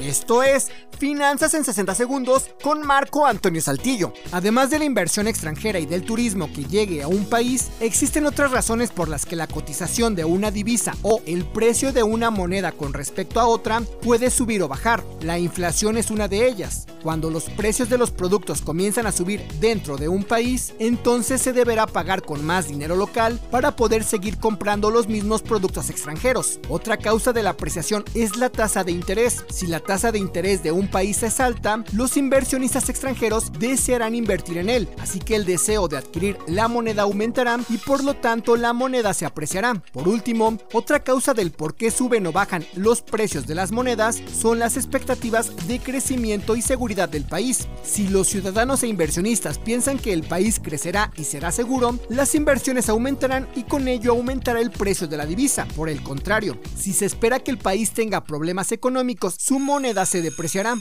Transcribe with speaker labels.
Speaker 1: Esto es Finanzas en 60 segundos con Marco Antonio Saltillo. Además de la inversión extranjera y del turismo que llegue a un país, existen otras razones por las que la cotización de una divisa o el precio de una moneda con respecto a otra puede subir o bajar. La inflación es una de ellas. Cuando los precios de los productos comienzan a subir dentro de un país, entonces se deberá pagar con más dinero local para poder seguir comprando los mismos productos extranjeros. Otra causa de la apreciación es la tasa de interés. Si la tasa de interés de un país es alta, los inversionistas extranjeros desearán invertir en él, así que el deseo de adquirir la moneda aumentará y por lo tanto la moneda se apreciará. Por último, otra causa del por qué suben o bajan los precios de las monedas son las expectativas de crecimiento y seguridad del país. Si los ciudadanos e inversionistas piensan que el país crecerá y será seguro, las inversiones aumentarán y con ello aumentará el precio de la divisa. Por el contrario, si se espera que el país tenga problemas económicos, su moneda se depreciará.